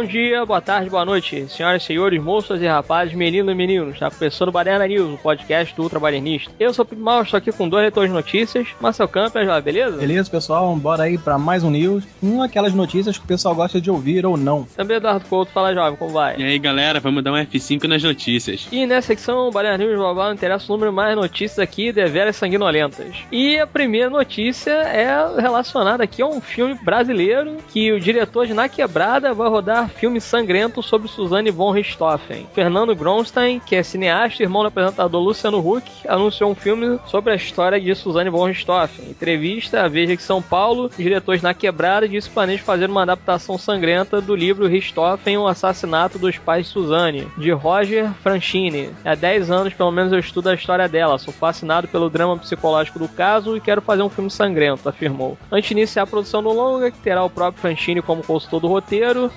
Bom dia, boa tarde, boa noite, senhoras e senhores, moças e rapazes, meninos e meninos. Tá começando o Baderna News, o podcast do Ultra Badernista. Eu sou o Pipo Mal, estou aqui com dois leitores de notícias. Marcel Campos, beleza? Beleza, pessoal, bora aí para mais um news. Um aquelas notícias que o pessoal gosta de ouvir ou não. Também Eduardo Couto, fala jovem, como vai? E aí, galera, vamos dar um F5 nas notícias. E nessa secção Baderna News blá blá, interessa o número mais notícias aqui, deveras sanguinolentas. E a primeira notícia é relacionada aqui a um filme brasileiro que o diretor de Na Quebrada vai rodar filme sangrento sobre Suzanne von Richthofen. Fernando Gronstein, que é cineasta e irmão do apresentador Luciano Huck, anunciou um filme sobre a história de Suzanne von Richthofen. Entrevista à Veja de São Paulo, o diretor de Na Quebrada disse que planeja fazer uma adaptação sangrenta do livro Richthofen, O Assassinato dos Pais de Suzanne, de Roger Franchini. Há 10 anos, pelo menos, eu estudo a história dela. Sou fascinado pelo drama psicológico do caso e quero fazer um filme sangrento, afirmou. Antes de iniciar a produção do longa, que terá o próprio Franchini como consultor do roteiro,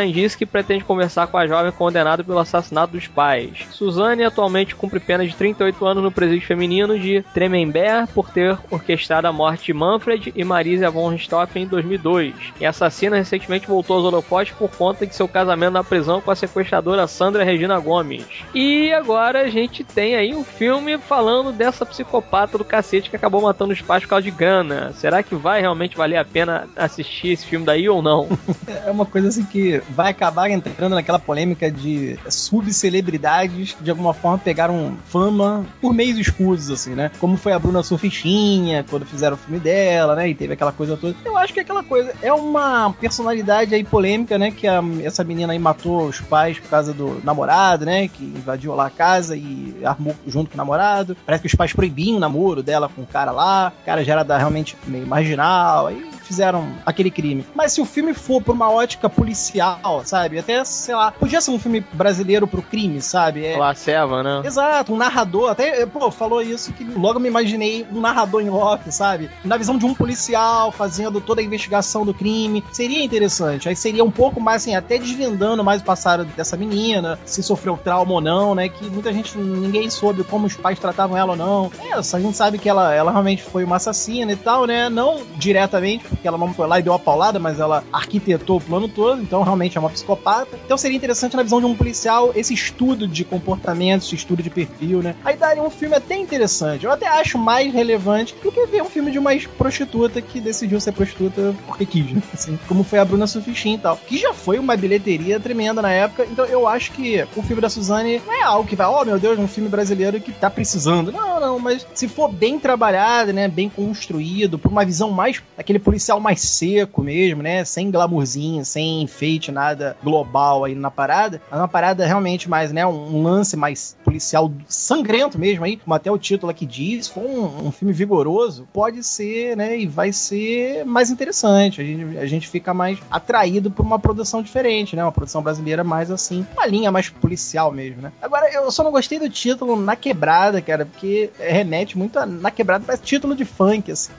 Bronstein disse que pretende conversar com a jovem condenada pelo assassinato dos pais. Suzanne atualmente cumpre pena de 38 anos no presídio feminino de Tremembert por ter orquestrado a morte de Manfred e Marisa von Richthofen em 2002. E a assassina recentemente voltou aos holofotes por conta de seu casamento na prisão com a sequestradora Sandra Regina Gomes. E agora a gente tem aí um filme falando dessa psicopata do cacete que acabou matando os pais por causa de grana. Será que vai realmente valer a pena assistir esse filme daí ou não? é uma coisa assim que vai acabar entrando naquela polêmica de subcelebridades de alguma forma pegaram fama por meios escusos, assim, né? Como foi a Bruna Surfistinha, quando fizeram o filme dela, né? E teve aquela coisa toda. Eu acho que aquela coisa é uma personalidade aí polêmica, né? Que a, essa menina aí matou os pais por causa do namorado, né? Que invadiu lá a casa e armou junto com o namorado. Parece que os pais proibiam o namoro dela com o cara lá. O cara já era da, realmente meio marginal. Aí fizeram aquele crime. Mas se o filme for por uma ótica policial, sabe? Até, sei lá, podia ser um filme brasileiro pro crime, sabe? É... La Seva, né? Exato, um narrador. Até, pô, falou isso que logo me imaginei um narrador em off, sabe? Na visão de um policial fazendo toda a investigação do crime. Seria interessante. Aí seria um pouco mais, assim, até desvendando mais o passado dessa menina, se sofreu trauma ou não, né? Que muita gente, ninguém soube como os pais tratavam ela ou não. É, a gente sabe que ela, ela realmente foi uma assassina e tal, né? Não diretamente, porque ela não foi lá e deu a paulada, mas ela arquitetou o plano todo, então realmente é uma psicopata. Então seria interessante na visão de um policial esse estudo de comportamento, esse estudo de perfil, né? Aí daria um filme até interessante. Eu até acho mais relevante do que ver um filme de uma prostituta que decidiu ser prostituta porque quis, né? Assim, como foi a Bruna Sufishin e tal. Que já foi uma bilheteria tremenda na época. Então eu acho que o filme da Suzane não é algo que vai, oh meu Deus, um filme brasileiro que tá precisando. Não, não, mas se for bem trabalhado, né? Bem construído, por uma visão mais. aquele policial mais seco mesmo, né? Sem glamourzinho, sem enfeite, nada global aí na parada. É uma parada realmente mais, né? Um lance mais policial sangrento mesmo aí, como até o título aqui diz. For um, um filme vigoroso, pode ser, né? E vai ser mais interessante. A gente, a gente fica mais atraído por uma produção diferente, né? Uma produção brasileira mais assim, uma linha mais policial mesmo, né? Agora, eu só não gostei do título Na Quebrada, cara, porque remete muito a Na Quebrada, parece título de funk, assim.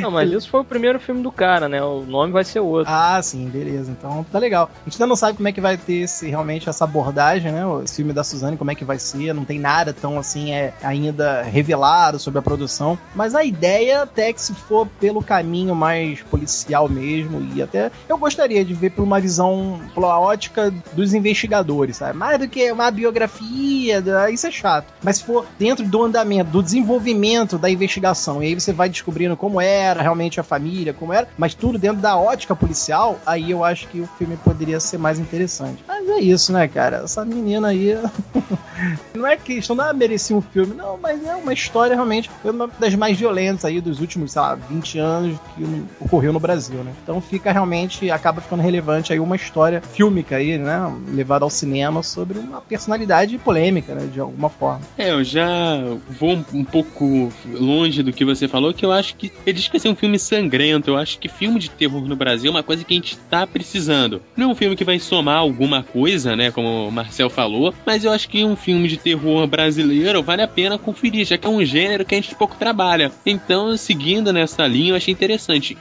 Não, mas isso foi o primeiro filme do cara, né? O nome vai ser outro. Ah, sim, beleza. Então tá legal. A gente ainda não sabe como é que vai ter esse, realmente essa abordagem, né? Esse filme da Suzane, como é que vai ser. Não tem nada tão assim é, ainda revelado sobre a produção. Mas a ideia até que se for pelo caminho mais policial mesmo, e até eu gostaria de ver por uma visão, pela ótica dos investigadores, sabe? Mais do que uma biografia, isso é chato. Mas se for dentro do andamento, do desenvolvimento da investigação, e aí você vai descobrindo como era realmente a família, como era, mas tudo dentro da ótica policial, aí eu acho que o filme poderia ser mais interessante. Mas é isso, né, cara? Essa menina aí. não é questão, não merecia um filme, não, mas é uma história realmente uma das mais violentas aí dos últimos, sei lá, 20 anos que ocorreu no Brasil, né? Então fica realmente, acaba ficando relevante aí uma história fílmica aí, né? Levada ao cinema sobre uma personalidade polêmica, né? De alguma forma. É, eu já vou um, um pouco longe do que você falou, que eu acho que ele diz que vai ser um filme sangrento. Eu acho que filme de terror no Brasil é uma coisa que a gente tá precisando. Não é um filme que vai somar alguma coisa coisa, né? Como o Marcel falou, mas eu acho que um filme de terror brasileiro vale a pena conferir, já que é um gênero que a gente pouco trabalha. Então, seguindo nessa linha, eu achei interessante.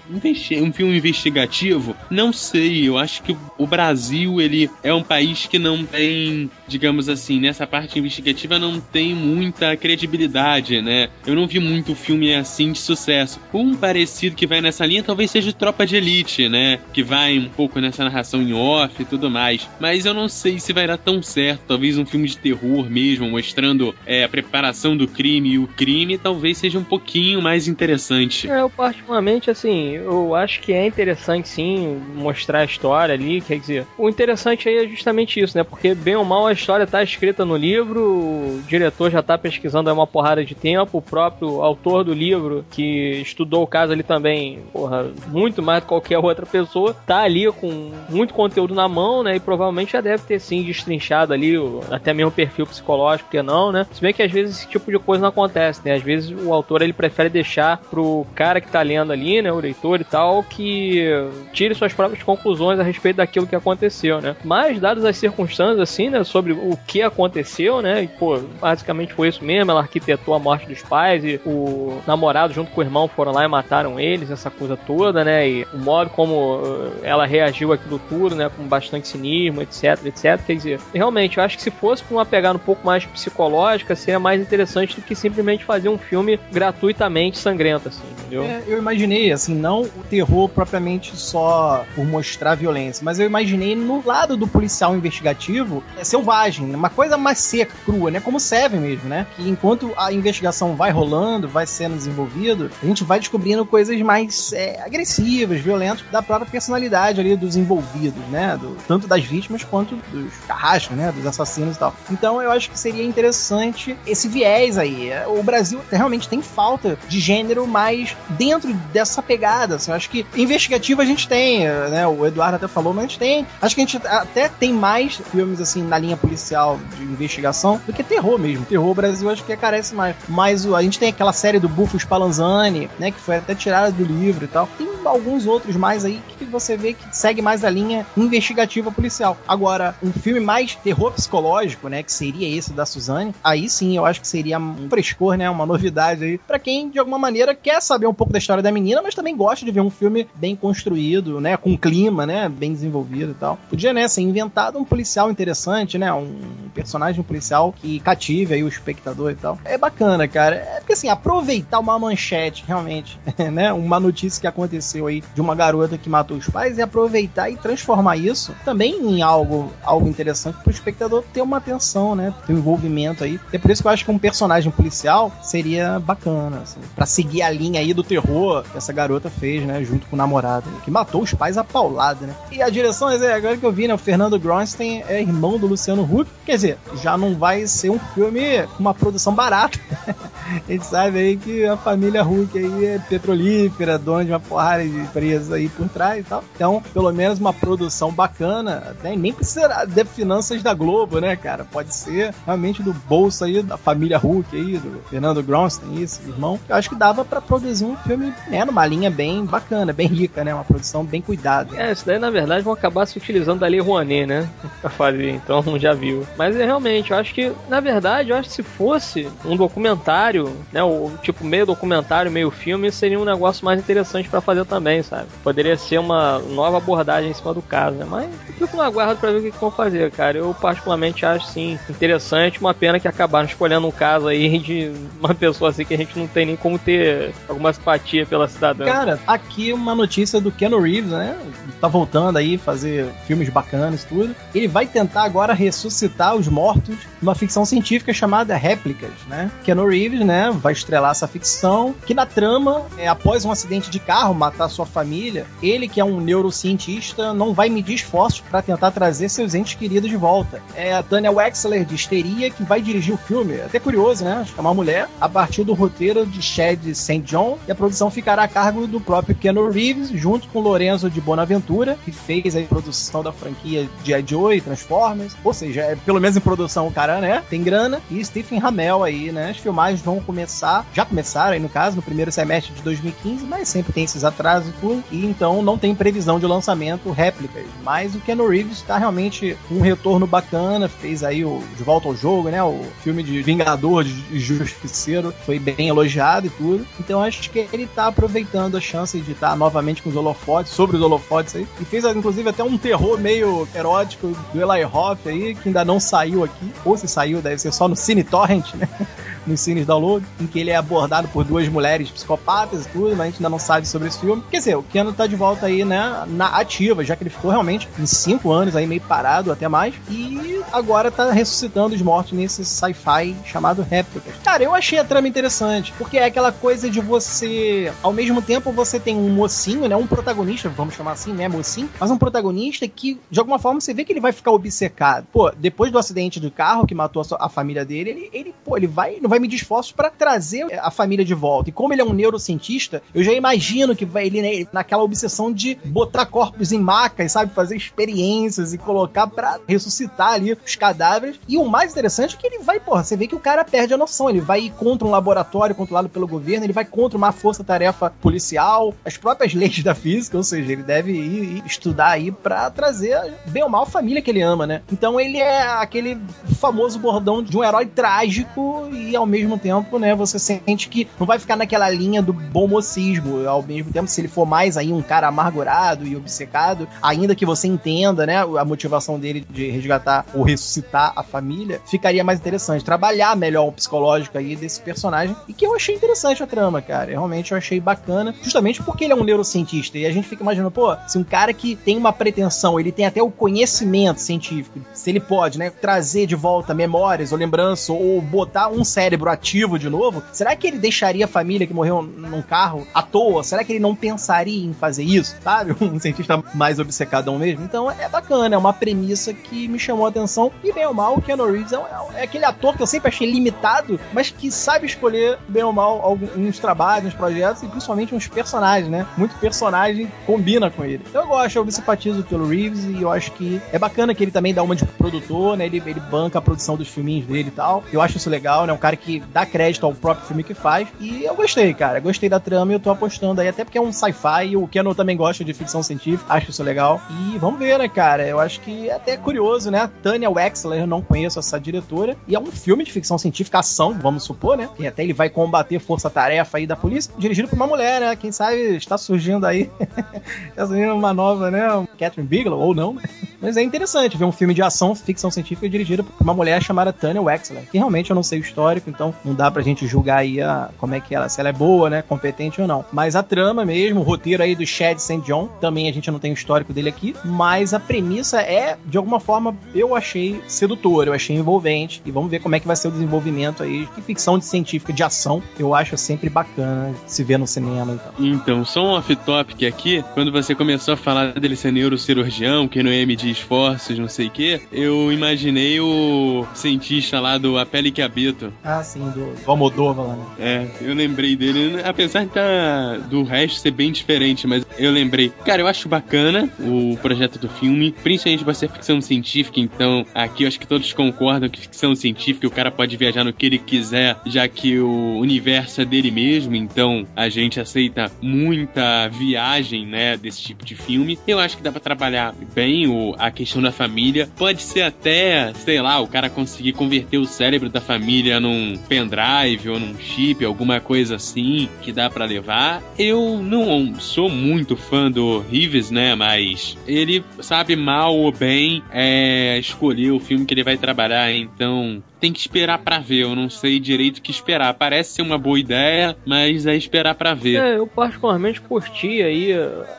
Um filme investigativo, não sei, eu acho que o Brasil, ele é um país que não tem, digamos assim, nessa parte investigativa não tem muita credibilidade, né? Eu não vi muito filme assim de sucesso. Um parecido que vai nessa linha talvez seja Tropa de Elite, né? Que vai um pouco nessa narração em off e tudo mais. Mas eu não sei se vai dar tão certo. Talvez um filme de terror mesmo, mostrando é, a preparação do crime e o crime, talvez seja um pouquinho mais interessante. É, eu particularmente, assim, eu acho que é interessante sim mostrar a história ali. Quer dizer, o interessante aí é justamente isso, né? Porque bem ou mal a história tá escrita no livro, o diretor já tá pesquisando há uma porrada de tempo, o próprio autor do livro, que estudou o caso ali também, porra, muito mais do que qualquer outra pessoa, tá ali com muito conteúdo na mão, né? E provavelmente já deve ter sim destrinchado ali, até mesmo perfil psicológico, que não, né? Se bem que às vezes esse tipo de coisa não acontece, né? Às vezes o autor ele prefere deixar pro cara que tá lendo ali, né? O leitor e tal, que tire suas próprias conclusões a respeito daquilo que aconteceu, né? Mas, dadas as circunstâncias, assim, né? Sobre o que aconteceu, né? E, pô, basicamente foi isso mesmo. Ela arquitetou a morte dos pais e o namorado junto com o irmão foram lá e mataram eles, essa coisa toda, né? E o modo como eh, ela reagiu àquilo tudo, né? Com bastante cinismo, etc, etc. Quer dizer, realmente, eu acho que se fosse pra uma pegada um pouco mais psicológica, seria mais interessante do que simplesmente fazer um filme gratuitamente sangrento, assim, entendeu? É, eu imaginei, assim, não o terror propriamente só por mostrar violência, mas eu imaginei no lado do policial investigativo é selvagem, uma coisa mais seca, crua, né? Como Seven mesmo, né? Que enquanto a investigação vai rolando, vai sendo desenvolvido, a gente vai descobrindo coisas mais é, agressivas, violentas da própria personalidade ali dos envolvidos, né? Do, tanto das vítimas quanto dos carrascos, né? Dos assassinos e tal. Então eu acho que seria interessante esse viés aí. O Brasil realmente tem falta de gênero mais dentro dessa pegada. Assim, eu acho que investigativo a gente tem, né? O Eduardo até falou, mas a gente tem. Acho que a gente até tem mais filmes assim na linha policial de investigação do que terror mesmo. Terror Brasil acho que carece mais. Mas a gente tem aquela série do Buffo Spallanzani, né? Que foi até tirada do livro e tal. Tem alguns outros mais aí que você vê que segue mais a linha investigativa policial. Agora, um filme mais terror psicológico, né? Que seria esse da Suzane, aí sim eu acho que seria um frescor, né? Uma novidade aí. para quem, de alguma maneira, quer saber um pouco da história da menina, mas também gosta de ver um filme bem construído, né? Com clima, né? Bem desenvolvido e tal. Podia, né? Ser inventado um policial interessante, né? Um personagem policial que cative aí o espectador e tal. É bacana, cara. É porque assim, aproveitar uma manchete, realmente, né? Uma notícia que aconteceu aí de uma garota que matou os pais e aproveitar e transformar isso também em algo, algo interessante pro espectador ter uma atenção, né? Ter um envolvimento aí. É por isso que eu acho que um personagem policial seria bacana, assim, pra seguir a linha aí do terror que essa garota fez, né? Junto com o namorado, né, que matou os pais a paulada, né? E a direção, agora que eu vi, né? O Fernando Gronstein é irmão do Luciano Huck. Quer dizer, já não vai ser um filme com uma produção barata. a gente sabe aí que a família Huck aí é petrolífera, dona de uma porrada de empresas aí por trás e tal. Então, pelo menos uma produção bacana, né? nem precisa de finanças da Globo, né, cara? Pode ser realmente do bolso aí da família Huck aí, do Fernando Gronstein, esse irmão. Eu acho que dava para produzir um filme, né, numa linha bem bacana, bem rica, né? Uma produção bem cuidada. É, isso daí na verdade vão acabar se utilizando da Lei Rouanet, né? Pra fazer, então já viu. Mas é realmente, eu acho que, na verdade, eu acho que se fosse um documentário, né? O tipo meio documentário, meio filme, seria um negócio mais interessante para fazer também, sabe? Poderia ser uma nova abordagem em cima do caso, né? Mas eu fico no aguardo pra ver o que, que vão fazer, cara. Eu particularmente acho sim interessante, uma pena que acabaram escolhendo um caso aí de uma pessoa assim que a gente não tem nem como ter alguma simpatia pela cidadã. Cara, aqui uma notícia do Keanu Reeves, né? Tá voltando aí fazer filmes bacanas tudo. Ele vai tentar agora ressuscitar os mortos numa ficção científica chamada Réplicas, né? Keanu Reeves, né, vai estrelar essa ficção que na trama, é, após um acidente de carro matar sua família, ele que é um neurocientista não vai medir esforços para tentar trazer seus entes queridos de volta. É a Tanya Wexler de Histeria que vai dirigir o filme. É até curioso, né? Acho que é uma mulher a partir do roteiro de Chad St. John e a produção ficará a cargo do próprio Keanu Reeves junto com Lorenzo de Bonaventura que fez a produção da franquia G.I. Joe e Transformers. Ou seja, é, pelo menos em produção o cara, né? Tem grana. E Stephen Hamel aí, né? As filmagens vão vão começar, já começaram aí no caso, no primeiro semestre de 2015, mas sempre tem esses atrasos por, e então não tem previsão de lançamento réplicas. Mas o Keanu Reeves está realmente um retorno bacana, fez aí o De Volta ao Jogo, né? O filme de Vingador, de Justiceiro, foi bem elogiado e tudo. Então acho que ele tá aproveitando a chance de estar novamente com os holofotes, sobre os holofotes aí, e fez inclusive até um terror meio erótico do Eli Roth aí, que ainda não saiu aqui, ou se saiu, deve ser só no Cine Torrent, né? nos cines download, em que ele é abordado por duas mulheres psicopatas e tudo, mas a gente ainda não sabe sobre esse filme. Quer dizer, o Keanu tá de volta aí, né, na ativa, já que ele ficou realmente em cinco anos aí meio parado, até mais, e agora tá ressuscitando os mortos nesse sci-fi chamado Réplicas. Cara, eu achei a trama interessante, porque é aquela coisa de você, ao mesmo tempo você tem um mocinho, né, um protagonista, vamos chamar assim, né, mocinho, mas um protagonista que, de alguma forma, você vê que ele vai ficar obcecado. Pô, depois do acidente do carro que matou a, a família dele, ele, ele, pô, ele vai, não vai vai medir esforços para trazer a família de volta. E como ele é um neurocientista, eu já imagino que vai ele né, naquela obsessão de botar corpos em macas, sabe? Fazer experiências e colocar para ressuscitar ali os cadáveres. E o mais interessante é que ele vai, porra, você vê que o cara perde a noção. Ele vai contra um laboratório controlado pelo governo, ele vai contra uma força-tarefa policial, as próprias leis da física, ou seja, ele deve ir, ir estudar aí para trazer bem ou mal a família que ele ama, né? Então ele é aquele famoso bordão de um herói trágico e ao mesmo tempo, né, você sente que não vai ficar naquela linha do bom mocismo. Ao mesmo tempo, se ele for mais aí um cara amargurado e obcecado, ainda que você entenda, né, a motivação dele de resgatar ou ressuscitar a família, ficaria mais interessante. Trabalhar melhor o psicológico aí desse personagem. E que eu achei interessante a trama, cara. realmente eu achei bacana, justamente porque ele é um neurocientista. E a gente fica imaginando, pô, se um cara que tem uma pretensão, ele tem até o conhecimento científico, se ele pode, né, trazer de volta memórias ou lembranças, ou botar um cérebro cérebro ativo de novo, será que ele deixaria a família que morreu num carro à toa? Será que ele não pensaria em fazer isso? Sabe? Um cientista mais obcecadão mesmo. Então é bacana, é uma premissa que me chamou a atenção. E bem ou mal, o Keanu Reeves é, é aquele ator que eu sempre achei limitado, mas que sabe escolher bem ou mal alguns trabalhos, uns projetos e principalmente uns personagens, né? Muito personagem combina com ele. Então eu gosto, eu me simpatizo pelo Reeves e eu acho que é bacana que ele também dá uma de produtor, né? Ele, ele banca a produção dos filminhos dele e tal. Eu acho isso legal, né? Um cara que dá crédito ao próprio filme que faz. E eu gostei, cara. Gostei da trama e eu tô apostando aí, até porque é um sci-fi. O Keanu também gosta de ficção científica, acho isso legal. E vamos ver, né, cara? Eu acho que é até curioso, né? Tânia Wexler, eu não conheço essa diretora. E é um filme de ficção científica, ação, vamos supor, né? Que até ele vai combater força-tarefa aí da polícia, dirigido por uma mulher, né? Quem sabe está surgindo aí. está surgindo uma nova, né? Catherine Bigelow, ou não, né? Mas é interessante ver um filme de ação, ficção científica dirigido por uma mulher chamada Tânia Wexler, que realmente eu não sei o histórico, então não dá pra gente julgar aí a, como é que ela, se ela é boa, né, competente ou não. Mas a trama mesmo, o roteiro aí do Chad St. John, também a gente não tem o histórico dele aqui, mas a premissa é, de alguma forma, eu achei sedutora, eu achei envolvente, e vamos ver como é que vai ser o desenvolvimento aí de ficção de científica, de ação, eu acho sempre bacana se ver no cinema então. Então, só um off-topic aqui, quando você começou a falar dele ser neurocirurgião, que não ia esforços, não sei o que, eu imaginei o cientista lá do A Pele que Habito. Ah, sim, do, do Almodóvar lá, né? É, eu lembrei dele, apesar de tá, do resto ser bem diferente, mas eu lembrei. Cara, eu acho bacana o projeto do filme, principalmente vai ser ficção científica, então aqui eu acho que todos concordam que ficção científica o cara pode viajar no que ele quiser, já que o universo é dele mesmo, então a gente aceita muita viagem, né, desse tipo de filme. Eu acho que dá pra trabalhar bem o, a questão da família. Pode ser até, sei lá, o cara conseguir converter o cérebro da família num pendrive ou num chip, alguma coisa assim que dá para levar. Eu não sou muito fã do Reeves, né? Mas ele sabe mal ou bem é, escolher o filme que ele vai trabalhar, então tem que esperar para ver. Eu não sei direito o que esperar. Parece ser uma boa ideia, mas é esperar para ver. É, eu particularmente curti aí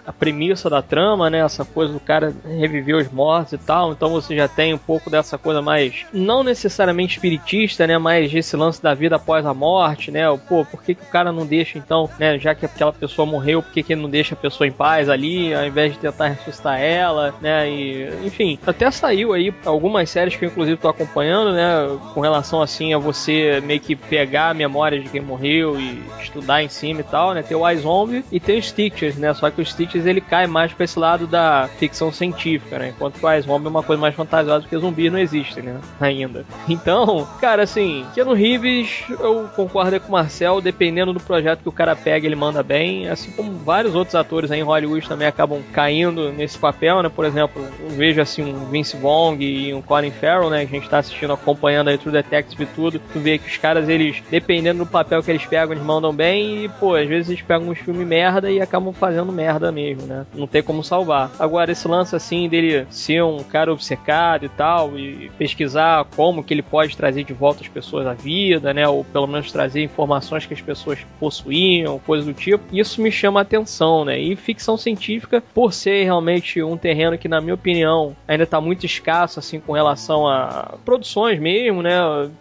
a premissa da trama, né? Essa coisa do cara reviver os mortos e tal. Então você já tem um pouco dessa coisa mais, não necessariamente espiritista, né? Mas esse lance da vida após a morte, né? Pô, por que, que o cara não deixa então, né? Já que aquela pessoa morreu, por que, que ele não deixa a pessoa em paz ali, ao invés de tentar ressuscitar ela, né? E, enfim, até saiu aí algumas séries que eu inclusive tô acompanhando, né? Com relação assim a você meio que pegar a memória de quem morreu e estudar em cima e tal, né? Tem o iZombie e tem o Stitches, né? Só que o Stitches ele cai mais pra esse lado da ficção científica, né? Enquanto que o iZombie é uma coisa mais fantasiosa porque zumbis não existem, né? Ainda. Então, cara, assim, Keanu Reeves, eu concordo com o Marcel, dependendo do projeto que o cara pega, ele manda bem, assim como vários outros atores aí em Hollywood também acabam caindo nesse papel, né? Por exemplo, eu vejo assim um Vince Vaughn e um Colin Farrell, né? Que a gente tá assistindo, acompanhando aí True Detective e tudo. Tu vê que os caras, eles, dependendo do papel que eles pegam, eles mandam bem e, pô, às vezes eles pegam uns filmes merda e acabam fazendo merda mesmo, né? Não tem como salvar. Agora, esse lance assim dele ser um cara obcecado e tal, e pesquisar como que ele pode trazer de volta as pessoas à vida, né? Ou pelo menos trazer informações que as pessoas possuíam, coisas do tipo. Isso me chama a atenção, né? E ficção científica, por ser realmente um terreno que, na minha opinião, ainda está muito escasso, assim, com relação a produções mesmo, né?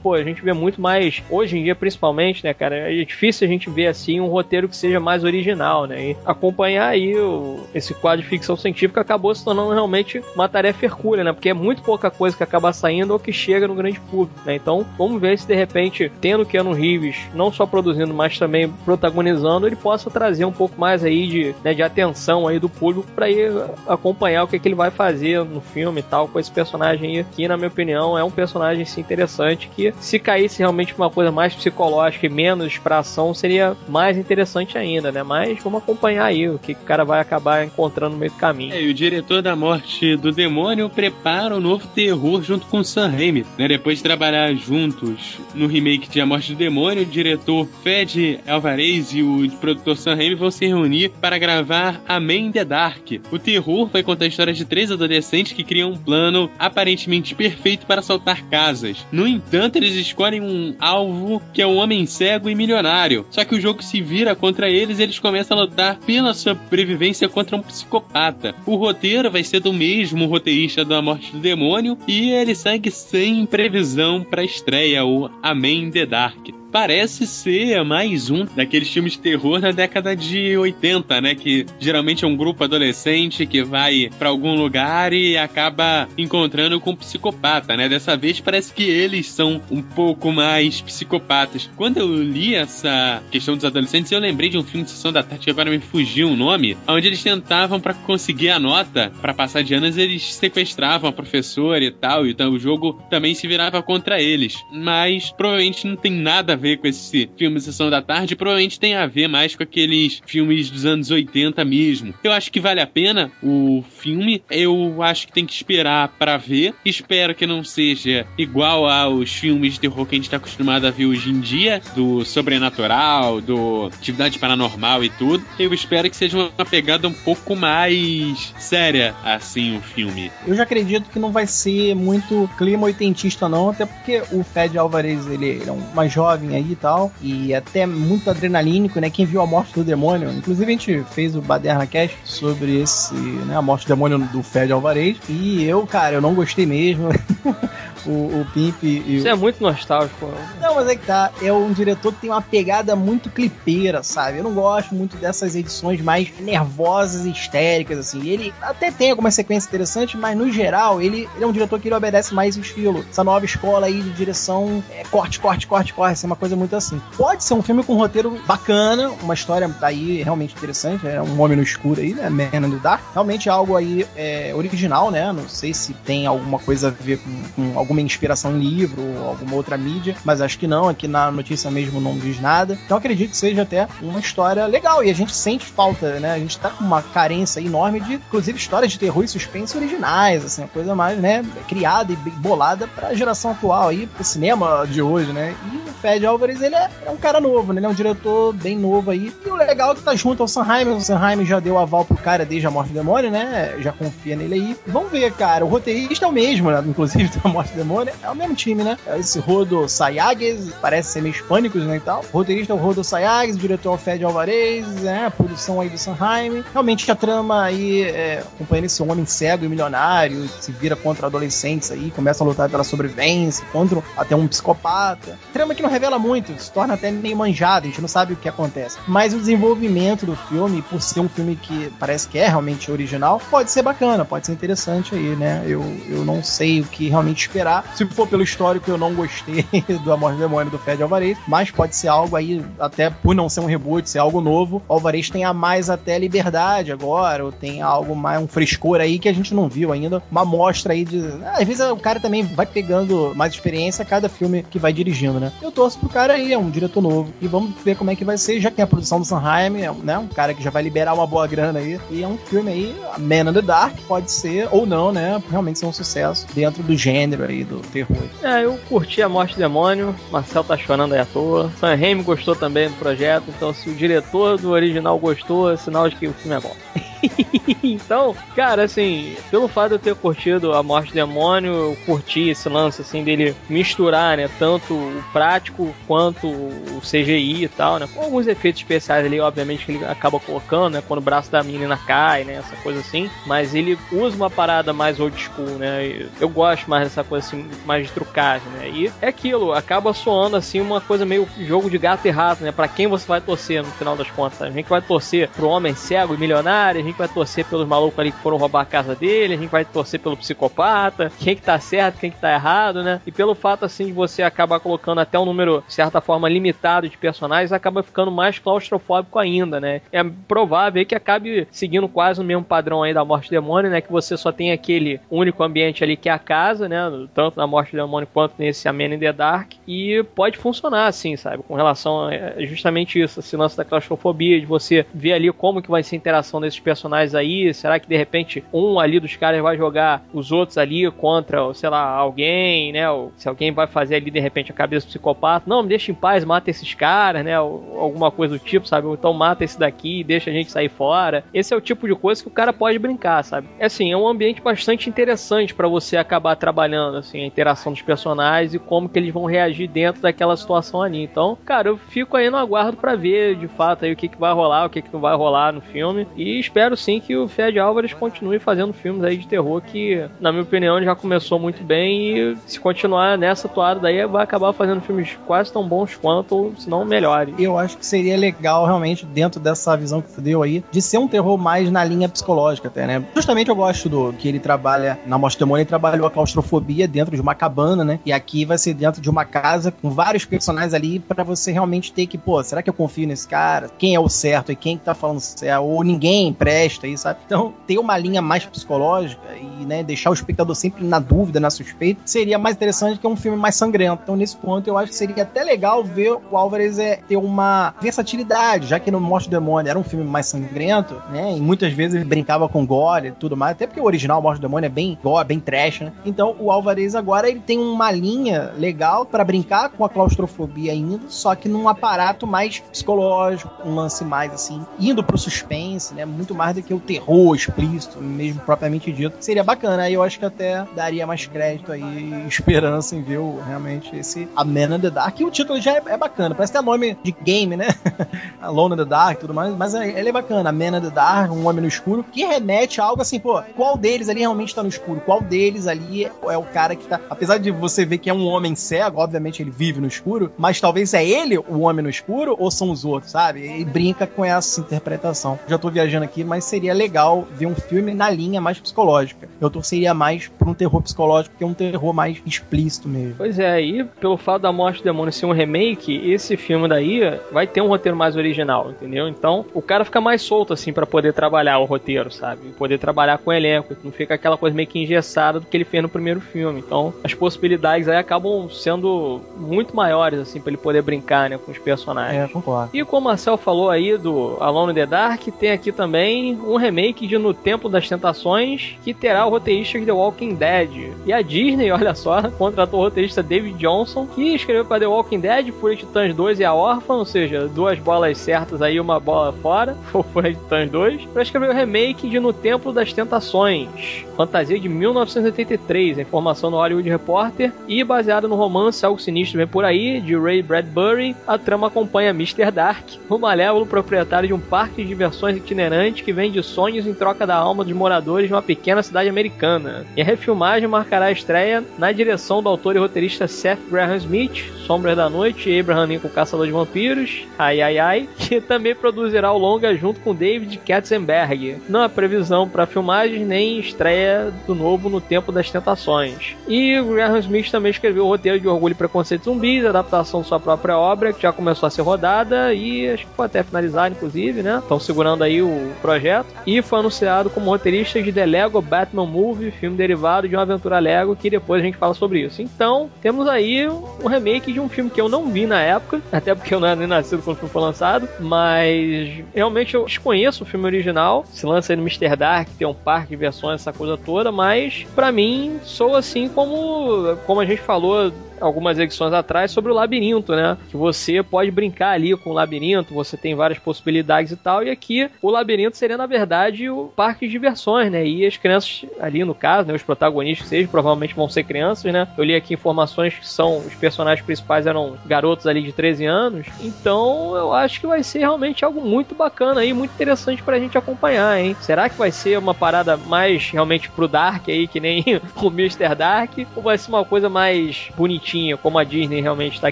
Pô, a gente vê muito mais, hoje em dia principalmente, né, cara? É difícil a gente ver, assim, um roteiro que seja mais original, né? E acompanhar aí o, esse quadro de ficção científica acabou se tornando realmente uma tarefa hercúlea, né? Porque é muito pouca coisa que acaba saindo ou que chega no grande público, né? Então, vamos ver se de repente, tendo Keanu Reeves não só produzindo, mas também protagonizando, ele possa trazer um pouco mais aí de, né, de atenção aí do público para ir acompanhar o que, que ele vai fazer no filme e tal com esse personagem aqui, na minha opinião, é um personagem sim, interessante que se caísse realmente uma coisa mais psicológica e menos pra ação, seria mais interessante ainda, né? Mas vamos acompanhar aí o que o cara vai acabar encontrando no meio do caminho. É, e o diretor da Morte do Demônio prepara o um novo terror junto com Sam Raimi, né? Depois de trabalhar juntos no remake de A Morte do Demônio, o diretor Fed Alvarez e o produtor Sam Raimi vão se reunir para gravar A in the Dark. O terror vai contar a história de três adolescentes que criam um plano aparentemente perfeito para assaltar casas. No entanto, eles escolhem um alvo que é um homem cego e milionário. Só que o jogo se vira contra eles e eles começam a lutar pela sobrevivência contra um psicopata. O roteiro vai ser do mesmo roteirista da Morte do Demônio e ele segue sem previsão para estreia, o Amen the Dark parece ser mais um daqueles filmes de terror da década de 80, né? Que geralmente é um grupo adolescente que vai para algum lugar e acaba encontrando com um psicopata, né? Dessa vez parece que eles são um pouco mais psicopatas. Quando eu li essa questão dos adolescentes, eu lembrei de um filme de sessão da tarde que agora me fugiu o nome, onde eles tentavam para conseguir a nota para passar de anos, eles sequestravam a professora e tal, então o jogo também se virava contra eles. Mas provavelmente não tem nada a ver ver com esse filme Sessão da Tarde, provavelmente tem a ver mais com aqueles filmes dos anos 80 mesmo. Eu acho que vale a pena o filme, eu acho que tem que esperar para ver. Espero que não seja igual aos filmes de terror que a gente tá acostumado a ver hoje em dia, do sobrenatural, do atividade paranormal e tudo. Eu espero que seja uma pegada um pouco mais séria, assim, o filme. Eu já acredito que não vai ser muito clima oitentista, não, até porque o Fed Alvarez, ele é um mais jovem aí e tal, e até muito adrenalínico, né? Quem viu a morte do demônio, inclusive a gente fez o Baderna Cast sobre esse, né, a morte do demônio do Fed Alvarez, e eu, cara, eu não gostei mesmo. o, o Pimp e Isso o... é muito nostálgico. Não, mas é que tá, é um diretor que tem uma pegada muito clipeira, sabe? Eu não gosto muito dessas edições mais nervosas e histéricas, assim. Ele até tem algumas sequências interessantes, mas no geral, ele, ele é um diretor que ele obedece mais o estilo. Essa nova escola aí de direção é, corte, corte, corte, corte, assim, uma coisa muito assim. Pode ser um filme com um roteiro bacana, uma história aí realmente interessante, é um homem no escuro aí, né? Man in the Dark. Realmente é algo aí é, original, né? Não sei se tem alguma coisa a ver com, com alguma inspiração em livro ou alguma outra mídia, mas acho que não, aqui na notícia mesmo não diz nada. Então acredito que seja até uma história legal e a gente sente falta, né? A gente tá com uma carência enorme de, inclusive, histórias de terror e suspense originais, assim, uma coisa mais, né, criada e bolada pra geração atual aí, pro cinema de hoje, né? E o Fed Alvarez, ele é, é um cara novo, né? Ele é um diretor bem novo aí. E o legal é que tá junto ao Sanheim, o Sanheim já deu aval pro cara desde a morte do demônio, né? Já confia nele aí. Vamos ver, cara. O roteirista é o mesmo, né? Inclusive da morte demônio. É o mesmo time, né? É esse Rodo Sayagues, parece ser meio hispânicos, né? E tal. Roteirista é o Rodo Sayagues, diretor é o Fed Alvarez, né? A produção aí do Sanheim. Realmente a trama aí, é, acompanhando esse homem cego e milionário, se vira contra adolescentes aí, começa a lutar pela sobrevivência, contra até um psicopata. Trama que não revela muito, se torna até meio manjado, a gente não sabe o que acontece. Mas o desenvolvimento do filme, por ser um filme que parece que é realmente original, pode ser bacana, pode ser interessante aí, né? Eu, eu não sei o que realmente esperar. Se for pelo histórico, eu não gostei do Amor do Demônio do Fred Alvarez, mas pode ser algo aí, até por não ser um reboot, ser algo novo. O Alvarez tem a mais até liberdade agora, ou tem algo mais, um frescor aí que a gente não viu ainda. Uma mostra aí de. Às vezes o cara também vai pegando mais experiência a cada filme que vai dirigindo, né? Eu torço pro cara aí, é um diretor novo. E vamos ver como é que vai ser, já que é a produção do Sanheim, é, né? Um cara que já vai liberar uma boa grana aí. E é um filme aí, Man in the Dark, pode ser, ou não, né? Realmente ser um sucesso dentro do gênero aí do terror. É, eu curti a Morte do Demônio, Marcel tá chorando aí à toa. Sanheim gostou também do projeto, então se o diretor do original gostou, é sinal de que o filme é bom. então, cara, assim, pelo fato de eu ter curtido a Morte do Demônio, eu curti esse lance, assim, dele misturar, né, tanto o prático quanto o CGI e tal, né, com alguns efeitos especiais ali, obviamente, que ele acaba colocando, né, quando o braço da menina cai, né, essa coisa assim, mas ele usa uma parada mais old school, né, eu gosto mais dessa coisa, assim, mais de trucagem, né, e é aquilo, acaba soando, assim, uma coisa meio jogo de gato e rato, né, pra quem você vai torcer no final das contas, a gente vai torcer pro homem cego e milionário, a gente vai torcer pelos malucos ali que foram roubar a casa dele, a gente vai torcer pelo psicopata, quem que tá certo, quem que tá errado, né? E pelo fato assim de você acabar colocando até um número, de certa forma, limitado de personagens, acaba ficando mais claustrofóbico ainda, né? É provável que acabe seguindo quase o mesmo padrão aí da Morte do Demônio, né? Que você só tem aquele único ambiente ali que é a casa, né? Tanto na Morte do Demônio quanto nesse Amen in the Dark. E pode funcionar assim, sabe? Com relação a justamente isso, esse lance da claustrofobia, de você ver ali como que vai ser a interação desses personagens aí? Será que de repente um ali dos caras vai jogar os outros ali contra, sei lá, alguém, né? Ou se alguém vai fazer ali de repente a cabeça do psicopata, não, me deixa em paz, mata esses caras, né? Ou alguma coisa do tipo, sabe? Então mata esse daqui e deixa a gente sair fora. Esse é o tipo de coisa que o cara pode brincar, sabe? É assim, é um ambiente bastante interessante para você acabar trabalhando, assim, a interação dos personagens e como que eles vão reagir dentro daquela situação ali. Então, cara, eu fico aí no aguardo para ver de fato aí o que, que vai rolar, o que, que não vai rolar no filme. E espero sim que o Fred Álvares continue fazendo filmes aí de terror que, na minha opinião, já começou muito bem e se continuar nessa toada daí vai acabar fazendo filmes quase tão bons quanto, ou se não melhores. Eu acho que seria legal realmente dentro dessa visão que tu deu aí de ser um terror mais na linha psicológica até, né? Justamente eu gosto do que ele trabalha na Mostra Demônio, ele trabalhou a claustrofobia dentro de uma cabana, né? E aqui vai ser dentro de uma casa com vários personagens ali para você realmente ter que, pô, será que eu confio nesse cara? Quem é o certo e quem tá falando certo? Ou ninguém presta aí, sabe? Então, ter uma linha mais psicológica e, né, deixar o espectador sempre na dúvida, na suspeita, seria mais interessante que um filme mais sangrento. Então, nesse ponto, eu acho que seria até legal ver o Álvares é, ter uma versatilidade, já que no Morte do Demônio era um filme mais sangrento, né? E muitas vezes ele brincava com gore e tudo mais, até porque o original Morte do Demônio é bem gore, bem trash, né? Então, o Álvares agora ele tem uma linha legal para brincar com a claustrofobia ainda, só que num aparato mais psicológico, um lance mais assim, indo pro suspense, né? Muito mais do que o terror explícito, mesmo propriamente dito. Seria bacana, aí eu acho que até daria mais crédito aí, esperança em ver realmente esse A Man in the Dark. E o título já é, é bacana, parece até nome de game, né? Alone in the Dark e tudo mais, mas é, ele é bacana. A Man in the Dark, um homem no escuro, que remete a algo assim, pô, qual deles ali realmente tá no escuro? Qual deles ali é o cara que tá. Apesar de você ver que é um homem cego, obviamente ele vive no escuro, mas talvez é ele o homem no escuro ou são os outros, sabe? E brinca com essa interpretação. Já tô viajando aqui, mas seria legal ver um filme na linha mais psicológica. Eu torceria mais por um terror psicológico que é um terror mais explícito mesmo. Pois é, e pelo fato da Morte do Demônio ser um remake, esse filme daí vai ter um roteiro mais original, entendeu? Então o cara fica mais solto assim para poder trabalhar o roteiro, sabe? Poder trabalhar com o elenco, não fica aquela coisa meio que engessada do que ele fez no primeiro filme. Então as possibilidades aí acabam sendo muito maiores assim para ele poder brincar, né, com os personagens. É, concordo. E como o Marcel falou aí do Alone in the Dark, tem aqui também um remake de No Templo das Tentações, que terá o roteirista de The Walking Dead. E a Disney, olha só, contratou o roteirista David Johnson, que escreveu para The Walking Dead, Fúria Titãs 2 e A Órfã, ou seja, duas bolas certas aí, uma bola fora, foi Fúria Titãs 2, para escrever o remake de No Templo das Tentações, fantasia de 1983, a informação no Hollywood Reporter, e baseado no romance Algo Sinistro Vem Por Aí, de Ray Bradbury, a trama acompanha Mr. Dark, o malévolo proprietário de um parque de diversões itinerante que vende sonhos em troca da alma dos moradores de uma pequena cidade americana. E a refilmagem marcará a estreia na direção do autor e roteirista Seth Graham Smith, Sombras da Noite e Abraham Lincoln Caçador de Vampiros, ai ai ai, que também produzirá o longa junto com David Katzenberg. Não há previsão para filmagens nem estreia do novo no Tempo das Tentações. E o Graham Smith também escreveu o roteiro de Orgulho e Preconceito Zumbis, adaptação de sua própria obra, que já começou a ser rodada e acho que foi até finalizada, inclusive, né? Estão segurando aí o projeto. E foi anunciado como roteirista de The Lego Batman Movie, filme derivado de uma aventura Lego, que depois a gente fala sobre isso. Então, temos aí um remake de um filme que eu não vi na época, até porque eu não era nem nascido quando o filme foi lançado, mas realmente eu desconheço o filme original. Se lança aí no Mr. Dark, tem um parque de versões, essa coisa toda, mas para mim sou assim como, como a gente falou algumas edições atrás sobre o labirinto, né? Que você pode brincar ali com o labirinto, você tem várias possibilidades e tal. E aqui o labirinto seria, na verdade, o parque de diversões, né? E as crianças, ali no caso, né? Os protagonistas, seja, provavelmente vão ser crianças, né? Eu li aqui informações que são os personagens principais eram garotos ali de 13 anos. Então eu acho que vai ser realmente algo muito bacana aí, muito interessante pra gente acompanhar, hein? Será que vai ser uma parada mais realmente pro Dark aí, que nem o Mr. Dark? Ou vai ser uma coisa mais bonitinha? Bonitinha, como a Disney realmente está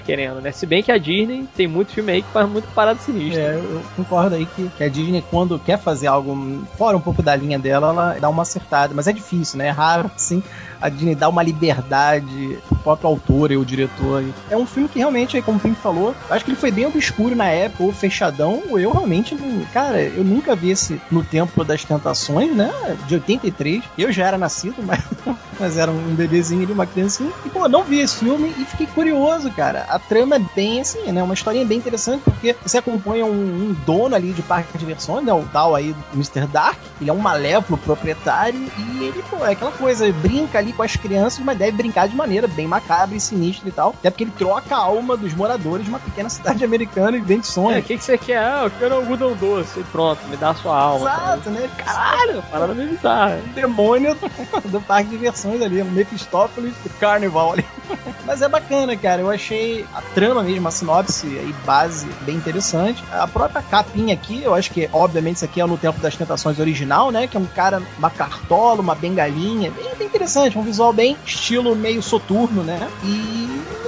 querendo, né? Se bem que a Disney tem muito filme aí que faz muito parada sinistra. É, eu concordo aí que, que, a Disney, quando quer fazer algo fora um pouco da linha dela, ela dá uma acertada. Mas é difícil, né? É raro, sim a Disney dá uma liberdade pro próprio autor e o diretor. É um filme que realmente, como o Pim falou, acho que ele foi bem obscuro na época, ou fechadão. Eu realmente, cara, eu nunca vi esse no Tempo das Tentações, né? De 83. Eu já era nascido, mas, mas era um bebezinho ali, uma criancinha. E, pô, não vi esse filme e fiquei curioso, cara. A trama é bem assim, né? Uma historinha bem interessante, porque você acompanha um, um dono ali de parque de diversões, né? O tal aí do Mr. Dark. Ele é um malévolo proprietário e ele, pô, é aquela coisa, brinca ali ali com as crianças, mas deve brincar de maneira bem macabra e sinistra e tal. Até porque ele troca a alma dos moradores de uma pequena cidade americana e vende sonhos. É, o que, que você quer? Ah, eu quero algodão doce. E pronto, me dá a sua alma. Exato, cara. né? Caralho, parada meio bizarra. Demônio do parque de diversões ali, Mephistópolis Carnival ali. Mas é bacana, cara. Eu achei a trama mesmo, a sinopse e base bem interessante. A própria capinha aqui, eu acho que, obviamente, isso aqui é no Tempo das Tentações original, né? Que é um cara, uma cartola, uma bengalinha. Bem, bem interessante, um visual bem estilo meio soturno, né? E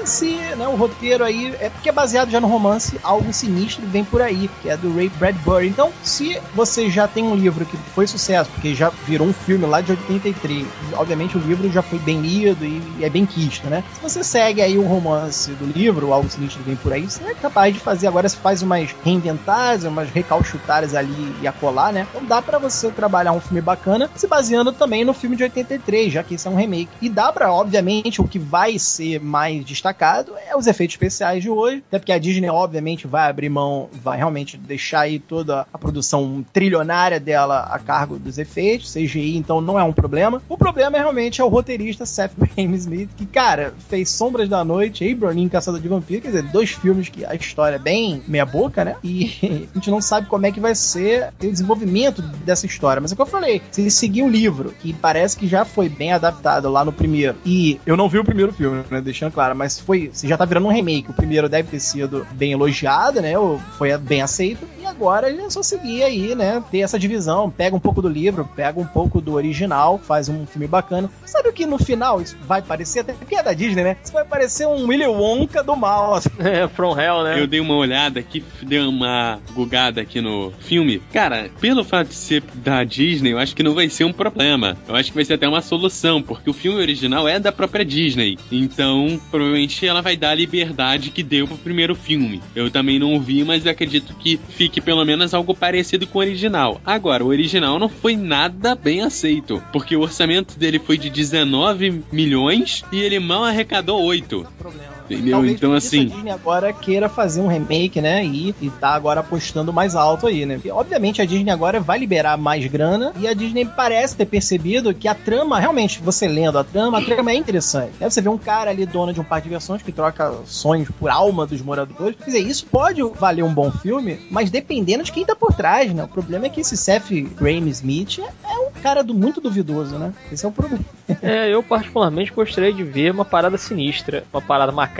esse, né, o roteiro aí é porque é baseado já no romance Algo Sinistro vem por aí, que é do Ray Bradbury. Então, se você já tem um livro que foi sucesso, porque já virou um filme lá de 83, obviamente o livro já foi bem lido e é bem quisto, né? Se você segue aí o romance do livro, Algo Sinistro vem por aí, você é capaz de fazer agora, você faz umas reinventadas, umas recalchutadas ali e acolá, né? Então dá para você trabalhar um filme bacana, se baseando também no filme de 83, já que isso é um remake. E dá para, obviamente, o que vai ser mais destacado destacado é os efeitos especiais de hoje, até porque a Disney, obviamente, vai abrir mão, vai realmente deixar aí toda a produção trilionária dela a cargo dos efeitos, CGI, então não é um problema. O problema é realmente é o roteirista Seth Graham Smith, que, cara, fez Sombras da Noite, Abraham Caçador de Vampiro, quer dizer, dois filmes que a história é bem meia boca, né? E a gente não sabe como é que vai ser o desenvolvimento dessa história. Mas é o que eu falei, se ele seguir o livro, que parece que já foi bem adaptado lá no primeiro, e eu não vi o primeiro filme, né? Deixando claro, mas foi. Já tá virando um remake. O primeiro deve ter sido bem elogiado, né? Ou foi bem aceito. E agora ele é só seguir aí, né? Ter essa divisão. Pega um pouco do livro, pega um pouco do original, faz um filme bacana. Sabe o que no final isso vai parecer? Até porque é da Disney, né? Isso vai parecer um Willy Wonka do mal. Assim. É, From Hell, né? Eu dei uma olhada aqui, dei uma gugada aqui no filme. Cara, pelo fato de ser da Disney, eu acho que não vai ser um problema. Eu acho que vai ser até uma solução, porque o filme original é da própria Disney. Então, provavelmente ela vai dar a liberdade que deu pro primeiro filme. Eu também não vi, mas acredito que fique pelo menos algo parecido com o original. Agora, o original não foi nada bem aceito, porque o orçamento dele foi de 19 milhões e ele mal arrecadou 8. Problema. Entendeu? Talvez então, assim. A Disney agora queira fazer um remake, né? E, e tá agora apostando mais alto aí, né? Porque, obviamente, a Disney agora vai liberar mais grana e a Disney parece ter percebido que a trama, realmente, você lendo a trama, a trama é interessante. Aí você vê um cara ali, dono de um parque de diversões, que troca sonhos por alma dos moradores. Quer dizer, isso pode valer um bom filme, mas dependendo de quem tá por trás, né? O problema é que esse Seth Graham Smith é um cara do muito duvidoso, né? Esse é o problema. É, eu particularmente gostaria de ver uma parada sinistra, uma parada macabra,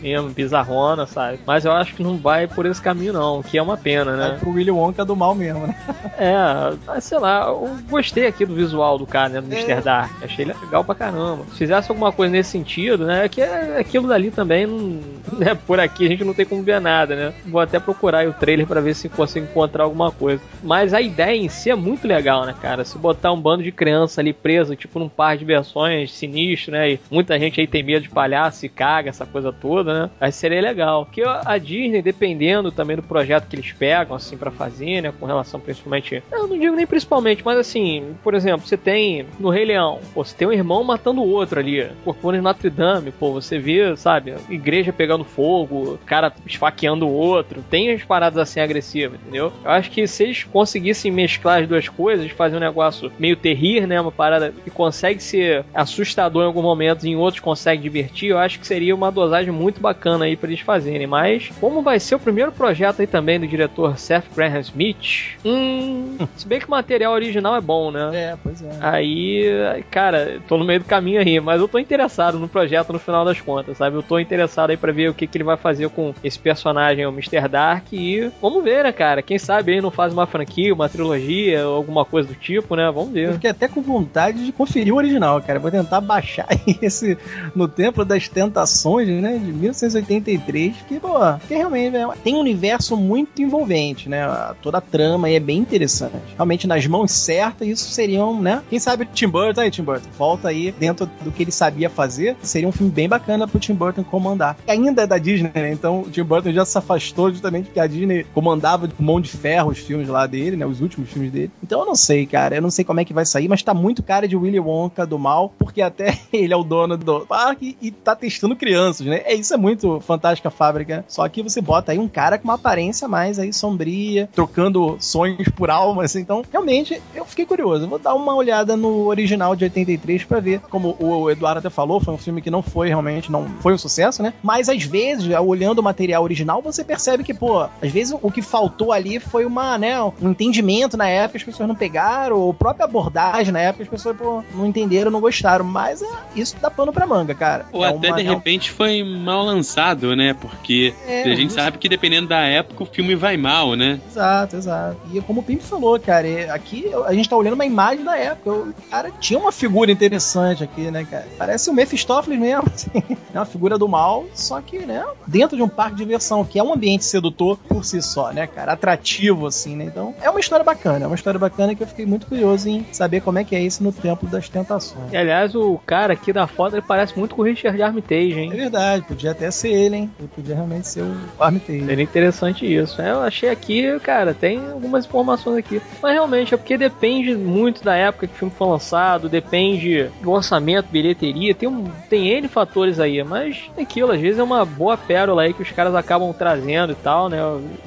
mesmo, bizarrona, sabe? Mas eu acho que não vai por esse caminho, não, que é uma pena, né? Vai pro Willy Wonka do mal mesmo, né? É, mas sei lá, eu gostei aqui do visual do cara, né? Do Mr. É. Dark. Achei legal pra caramba. Se fizesse alguma coisa nesse sentido, né? Que é, aquilo dali também, não, né? Por aqui a gente não tem como ver nada, né? Vou até procurar aí o trailer pra ver se consigo encontrar alguma coisa. Mas a ideia em si é muito legal, né, cara? Se botar um bando de criança ali preso, tipo num par de versões sinistro, né? E muita gente aí tem medo de palhaço e caga, essa coisa toda, né? Aí seria legal. Porque a Disney, dependendo também do projeto que eles pegam, assim, pra fazer, né? Com relação principalmente. Eu não digo nem principalmente, mas assim, por exemplo, você tem no Rei Leão, pô, você tem um irmão matando o outro ali. Pô, quando em Notre Dame, pô, você vê, sabe, igreja pegando fogo, cara esfaqueando o outro. Tem as paradas assim agressivas, entendeu? Eu acho que se eles conseguissem mesclar as duas coisas, fazer um negócio meio terrir, né? Uma parada que consegue ser assustador em alguns momentos e em outros consegue divertir, eu acho que seria uma dosagem muito bacana aí pra eles fazerem. Mas, como vai ser o primeiro projeto aí também do diretor Seth Graham Smith, hum, se bem que o material original é bom, né? É, pois é. Aí, cara, tô no meio do caminho aí, mas eu tô interessado no projeto no final das contas, sabe? Eu tô interessado aí pra ver o que, que ele vai fazer com esse personagem, o Mr. Dark, e vamos ver, né, cara? Quem sabe aí não faz uma franquia, uma trilogia, alguma coisa do tipo, né? Vamos Eu ver. fiquei até com vontade de conferir o original, cara. Vou tentar baixar esse no Templo das Tentações, né? De 1983. Que, pô, que realmente é, tem um universo muito envolvente, né? Toda a trama aí é bem interessante. Realmente, nas mãos certas, isso seriam, né? Quem sabe Tim Burton aí, Tim Burton. Volta aí dentro do que ele sabia fazer. Seria um filme bem bacana pro Tim Burton comandar. Ainda é da Disney, né? Então o Tim Burton já se afastou justamente porque a Disney comandava de mão de ferro os filmes lá dele, né? Os últimos filmes dele. Então eu não sei, cara. Eu não sei como é que vai sair, mas tá muito cara de Willy Wonka do mal, porque até ele é o dono do parque e tá testando né? É isso é muito fantástica fábrica. Só que você bota aí um cara com uma aparência mais aí sombria, trocando sonhos por almas. Então, realmente, eu fiquei curioso. Eu vou dar uma olhada no original de 83 pra ver. Como o Eduardo até falou, foi um filme que não foi realmente, não foi um sucesso, né? Mas às vezes, olhando o material original, você percebe que, pô, às vezes o que faltou ali foi uma, né, um entendimento na época, as pessoas não pegaram, ou a própria abordagem na época, as pessoas, pô, não entenderam, não gostaram. Mas é, isso dá pano pra manga, cara. Ou É até uma- de é repente foi mal lançado, né? Porque É, a gente isso. sabe que dependendo da época o filme vai mal, né? Exato, exato. E como o Pimp falou, cara, é- aqui a gente tá olhando uma imagem da época. O cara tinha uma figura interessante aqui, né, cara? Parece o Mephistófeles mesmo, assim. É uma figura do mal, só que, né, dentro de um parque de diversão, que é um ambiente sedutor por si só, né, cara? Atrativo, assim, né? Então, é uma história bacana, é uma história bacana que eu fiquei muito curioso em saber como é que é isso no Templo das Tentações. E aliás, o cara aqui da foto ele parece muito com o Richard Armitage, É hein? Verdade, podia até ser ele, hein? Ele podia realmente ser o Armitage. Seria interessante isso. É, Eu achei aqui, cara, tem algumas informações aqui. Mas realmente é porque depende muito da época que o filme foi lançado, depende do orçamento, bilheteria, tem, um, tem N fatores aí, mas é aquilo, às vezes é uma boa pérola aí que os caras acabam trazendo e tal, né?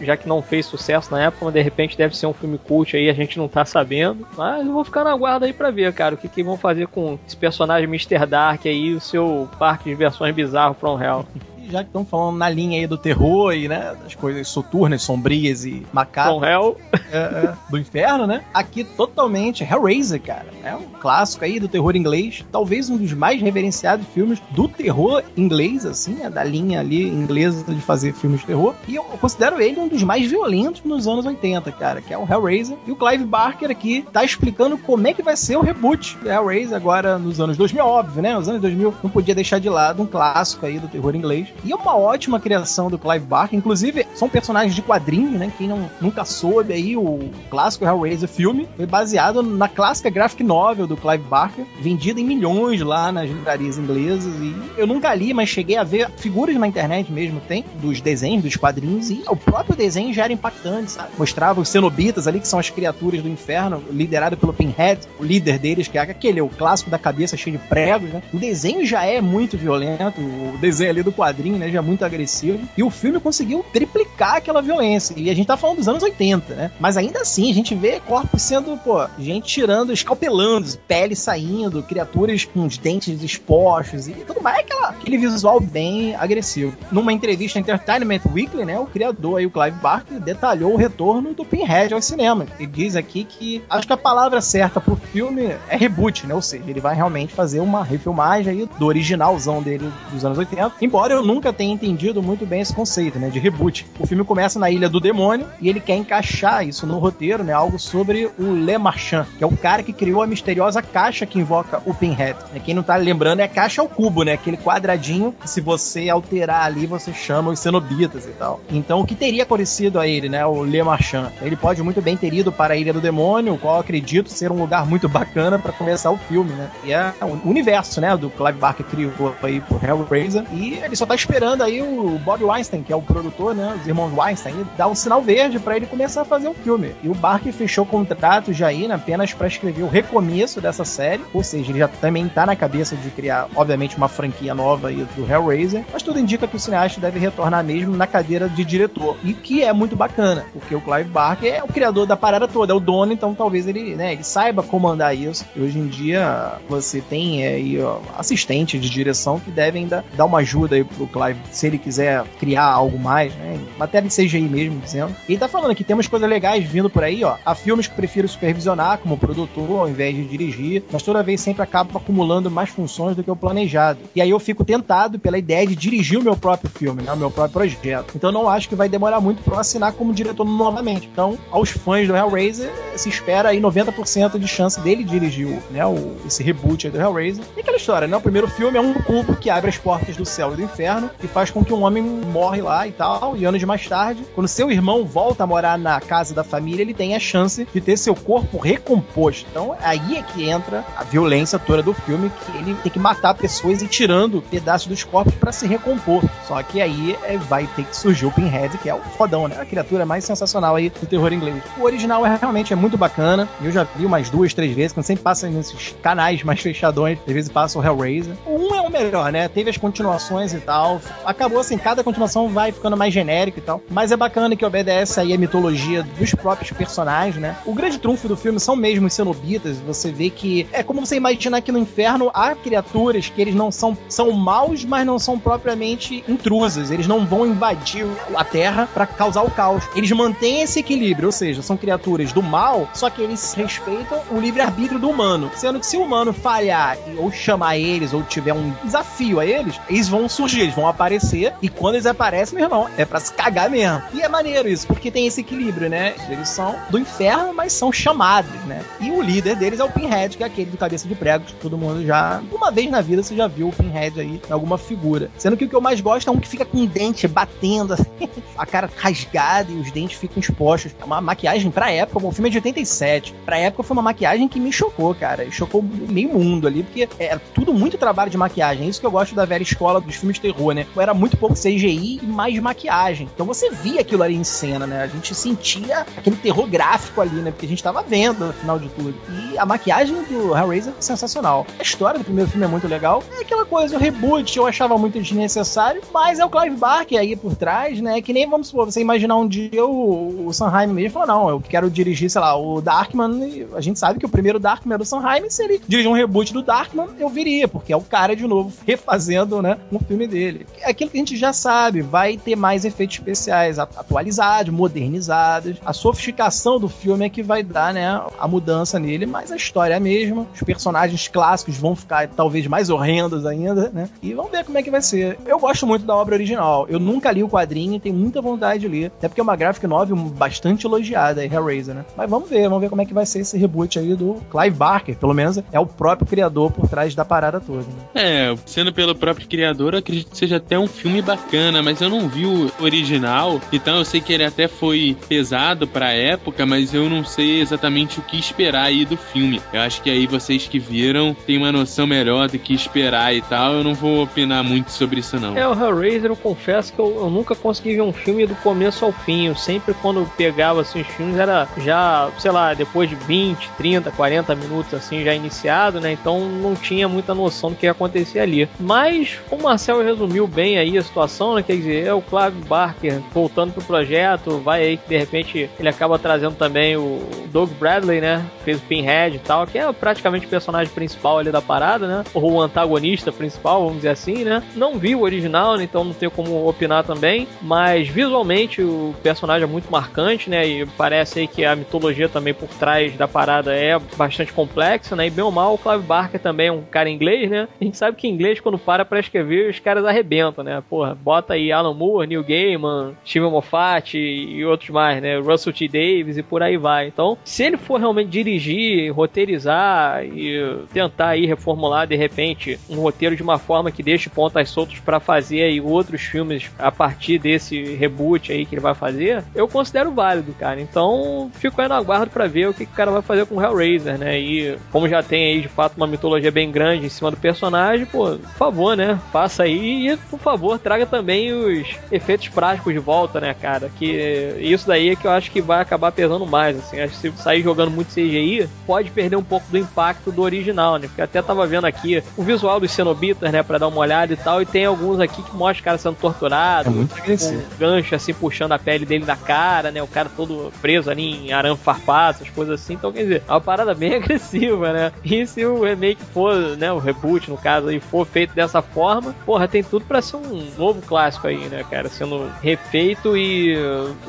Já que não fez sucesso na época, mas de repente deve ser um filme cult aí, a gente não tá sabendo. Mas eu vou ficar na guarda aí pra ver, cara, o que, que vão fazer com esse personagem Mr. Dark aí, o seu parque de versões bizarro From Hell. E já que estão falando na linha aí do terror e, né, das coisas soturnas, sombrias e macabras From Hell é, é, do inferno, né? Aqui totalmente Hellraiser, cara. É um clássico aí do terror inglês. Talvez um dos mais reverenciados filmes do terror inglês, assim, né? Da linha ali inglesa de fazer filmes de terror. E eu considero ele um dos mais violentos nos anos 80, cara, que é o Hellraiser. E o Clive Barker aqui tá explicando como é que vai ser o reboot do Hellraiser agora nos anos 2000, óbvio, né? Os anos 2000 não podia deixar de lado um clássico aí do terror inglês. E é uma ótima criação do Clive Barker. Inclusive, são personagens de quadrinhos, né? Quem não, nunca soube aí, o clássico Hellraiser filme foi baseado na clássica graphic novel do Clive Barker, vendida em milhões lá nas livrarias inglesas. E eu nunca li, mas cheguei a ver figuras na internet mesmo, tem, dos desenhos, dos quadrinhos. E o próprio desenho já era impactante, sabe? Mostrava os cenobitas ali, que são as criaturas do inferno, liderado pelo Pinhead, o líder deles, que é aquele, o clássico da cabeça cheio de pregos, né? O desenho já é muito violento, o desenho ali do quadrinho quadrinho, né? Já muito agressivo. E o filme conseguiu triplicar aquela violência. E a gente tá falando dos anos 80, né? Mas ainda assim, a gente vê corpos sendo, pô, gente tirando, escalpelando, pele saindo, criaturas com os dentes expostos e tudo mais. Aquela, aquele visual bem agressivo. Numa entrevista Entertainment Weekly, né? O criador aí, o Clive Barker, detalhou o retorno do Pinhead aos cinemas. Ele diz aqui que acho que a palavra certa pro filme é reboot, né? Ou seja, ele vai realmente fazer uma refilmagem aí do originalzão dele dos anos 80. Embora eu nunca tenha entendido muito bem esse conceito, né? De reboot. O filme começa na Ilha do Demônio e ele quer encaixar isso no roteiro, né? Algo sobre o Le Marchand, que é o cara que criou a misteriosa caixa que invoca o Pinhead. Quem não tá lembrando é a caixa ao cubo, né? Aquele quadradinho que se você alterar ali, você chama os cenobitas e tal. Então, o que teria acontecido a ele, né? O Le Marchand? Ele pode muito bem ter ido para a Ilha do Demônio, o qual acredito ser um lugar muito bacana para começar o filme, né? E é o universo, né? Do Clive Barker criou aí por Hellraiser. E ele só tá esperando aí o Bob Weinstein, que é o produtor, né? Os irmãos Weinstein, dar um sinal verde para ele começar a fazer o filme. E o Barker fechou contrato já aí, né, apenas para escrever o recomeço dessa série. Ou seja, ele já também tá na cabeça de criar, obviamente, uma franquia nova aí do Hellraiser. Mas tudo indica que o cineasta deve retornar mesmo na cadeira de diretor. E que é muito bacana, porque o Clive Barker é o criador da parada toda, é o dono, então talvez ele, né, ele saiba comandar isso. E hoje em dia você tem aí ó, assistentes de direção que devem dar, dar uma ajuda aí pro Clive, se ele quiser criar algo mais, né? Matéria de CGI mesmo, dizendo. E ele tá falando que temos coisas legais vindo por aí, ó. Há filmes que prefiro supervisionar como produtor ao invés de dirigir, mas toda vez sempre acabo acumulando mais funções do que o planejado. E aí eu fico tentado pela ideia de dirigir o meu próprio filme, né? O meu próprio projeto. Então não acho que vai demorar muito eu assinar como diretor novamente. Então, aos fãs do Hellraiser, se espera aí 90% de chance dele dirigir né, o, esse reboot aí do Hellraiser. E aquela história, né? O primeiro filme é um cubo que abre as portas do céu e do inferno e faz com que um homem morre lá e tal. E anos mais tarde, quando seu irmão volta a morar na casa da família, ele tem a chance de ter seu corpo recomposto. Então, aí é que entra a violência toda do filme, que ele tem que matar pessoas e tirando pedaços dos corpos para se recompor. Só que aí é, vai ter que surgir o Pinhead, que é o fodão, né? A criatura mais sensacional aí do terror inglês. O original é, realmente é muito bacana. Eu já vi umas duas, três vezes, quando sempre passa nesses canais mais fechadões, às vezes passa o Hellraiser. O 1 é o melhor, né? Teve as continuações e tal. Acabou assim, cada continuação vai ficando mais genérico e tal. Mas é bacana que obedece aí a mitologia dos próprios personagens, né? O grande trunfo do filme são mesmo os cenobitas. Você vê que é como você imaginar que no inferno há criaturas que eles não são são maus, mas não são propriamente intrusas. Eles não vão invadir a Terra para causar o caos. Eles mantêm esse equilíbrio, ou seja, são criaturas do mal, só que eles respeitam o livre-arbítrio do humano. Sendo que se o humano falhar ou chamar eles, ou tiver um desafio a eles, eles vão surgir, eles vão aparecer, e quando eles aparecem, meu irmão, é pra se cagar mesmo. E é maneiro isso, porque tem esse equilíbrio, né? Eles são do inferno, mas são chamados, né? E o líder deles é o Pinhead, que é aquele do cabeça de pregos, que todo mundo já, uma vez na vida, você já viu o Pinhead aí em alguma figura. Sendo que o que eu mais gosto é um que fica com o dente batendo, assim, a cara rasgada e os dentes ficam expostos. É uma maquiagem pra época, o filme é de 87. Pra época foi uma maquiagem que me chocou, cara. Chocou meio mundo ali, porque era tudo muito trabalho de maquiagem. É isso que eu gosto da velha escola dos filmes de terror, né? Era muito pouco CGI e mais maquiagem. Então você via aquilo ali em cena, né? A gente sentia aquele terror gráfico ali, né? Porque a gente tava vendo no final de tudo. E a maquiagem do Hellraiser é sensacional. A história do primeiro filme é muito legal. É aquela coisa, o reboot eu achava muito desnecessário, mas é o Clive Barker aí por trás, né? Que nem, vamos supor, você imaginar um dia o, o Sanheim mesmo falar, não, eu quero dirigir, sei lá, o Darkman. A gente sabe que o primeiro Darkman é do Sanheim, se ele dirigir um reboot do Darkman, eu viria, porque é o cara de novo refazendo, né, um filme dele. É aquilo que a gente já sabe, vai ter mais efeitos especiais atualizados, modernizados. A sofisticação do filme é que vai dar, né, a mudança nele, mas a história é a mesma. Os personagens clássicos vão ficar talvez mais horrendos ainda, né? E vamos ver como é que vai ser. Eu gosto muito da obra original. Eu nunca li o quadrinho e tenho muita vontade de ler. Até porque é uma graphic novel bastante elogiada Hellraiser, né? Mas vamos ver, vamos ver como é que vai ser esse reboot aí do Clive Barker. Pelo menos é o próprio criador por trás da parada toda. Né? É, sendo pelo próprio criador, acredito que seja até um filme bacana, mas eu não vi o original, então eu sei que ele até foi pesado pra época, mas eu não sei exatamente o que esperar aí do filme. Eu acho que aí vocês que viram têm uma noção melhor do que esperar e tal. Eu não vou opinar muito sobre isso, não. É, o Hellraiser, eu confesso que eu, eu nunca consegui ver um filme do começo ao fim. Eu sempre, quando pegava assim, os filmes, era já, sei lá, depois de 20, 30, 40 minutos assim, já iniciado, né? Então não tinha muita noção do que ia acontecer ali. Mas, o Marcel resumiu resumiu bem aí a situação, né? Quer dizer, é o Clive Barker voltando pro projeto, vai aí que de repente ele acaba trazendo também o Doug Bradley, né? Fez o Pinhead e tal, que é praticamente o personagem principal ali da parada, né? Ou o antagonista principal, vamos dizer assim, né? Não vi o original, né? então não tenho como opinar também, mas visualmente o personagem é muito marcante, né? E parece aí que a mitologia também por trás da parada é bastante complexa, né? E bem ou mal, o Clive Barker também é um cara inglês, né? A gente sabe que inglês, quando para pra escrever, os caras arrebentam, né? Porra, bota aí Alan Moore, Neil Gaiman, Steven Moffat e outros mais, né? Russell T. Davis e por aí vai. Então, se ele for realmente dirigir, roteirizar e tentar aí reformular de repente um roteiro de uma forma que deixe pontas soltas para fazer aí outros filmes a partir desse reboot aí que ele vai fazer, eu considero válido, cara. Então, fico aí no aguardo para ver o que, que o cara vai fazer com Hellraiser, né? E como já tem aí de fato uma mitologia bem grande em cima do personagem, pô, por favor, né? Faça aí e, por favor, traga também os efeitos práticos de volta, né, cara? Que isso daí é que eu acho que vai acabar pesando mais, assim. Acho que se sair jogando muito CGI, pode perder um pouco do impacto do original, né? Porque até tava vendo aqui o visual dos cenobitas, né, pra dar uma olhada e tal, e tem alguns aqui que mostram o cara sendo torturado, é muito com um gancho assim puxando a pele dele da cara, né? O cara todo preso ali em arame farpado, essas coisas assim. Então, quer dizer, é uma parada bem agressiva, né? E se o remake for, né, o reboot no caso aí, for feito dessa forma, porra, tem tudo para ser um novo clássico aí, né, cara? Sendo refeito e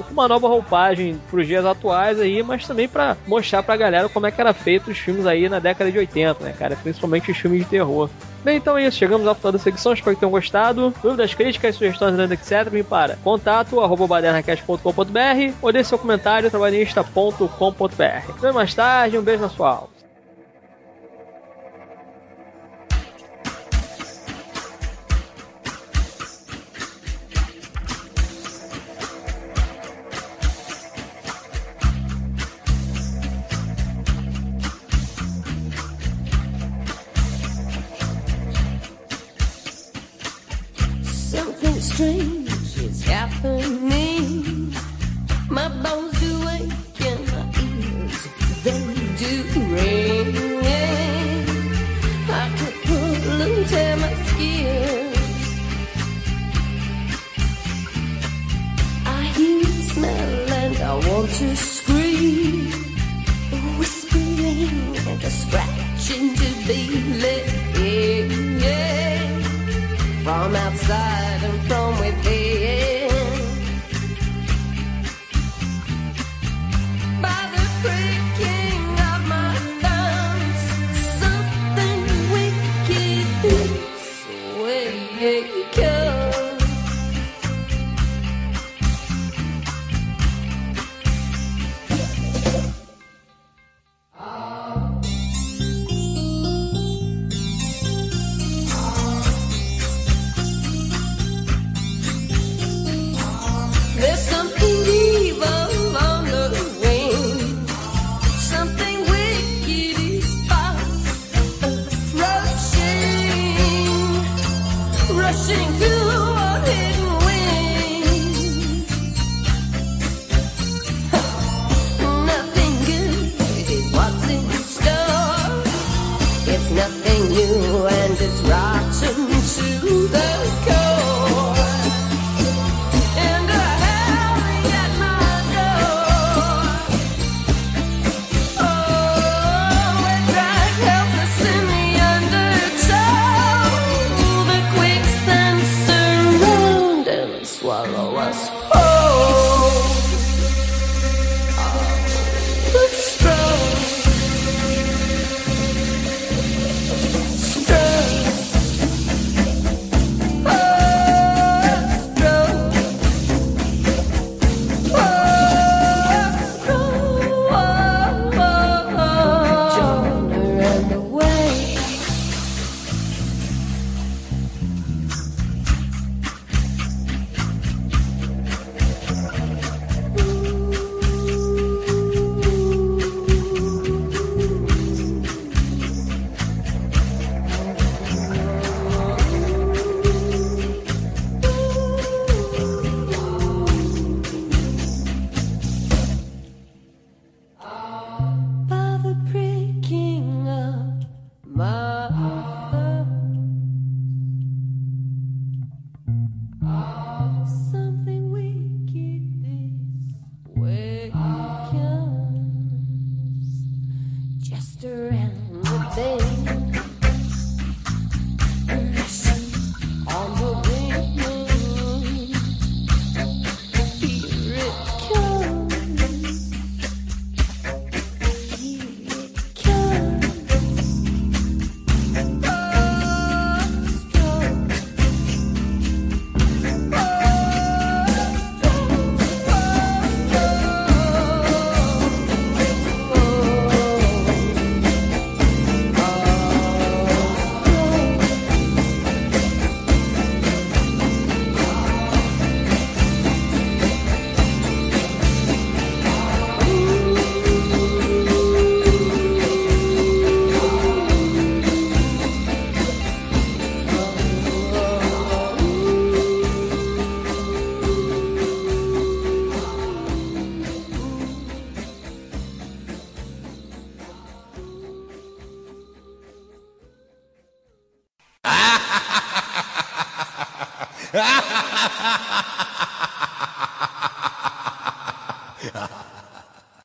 com uma nova roupagem pros dias atuais aí, mas também para mostrar pra galera como é que era feito os filmes aí na década de 80, né, cara? Principalmente os filmes de terror. Bem, então é isso. Chegamos ao final da secção. Espero que tenham gostado. Dúvidas, críticas, sugestões, etc. Me para contato arroba ou deixe seu comentário trabalhista.com.br. Até mais tarde. Um beijo na sua alma. Strange is happening.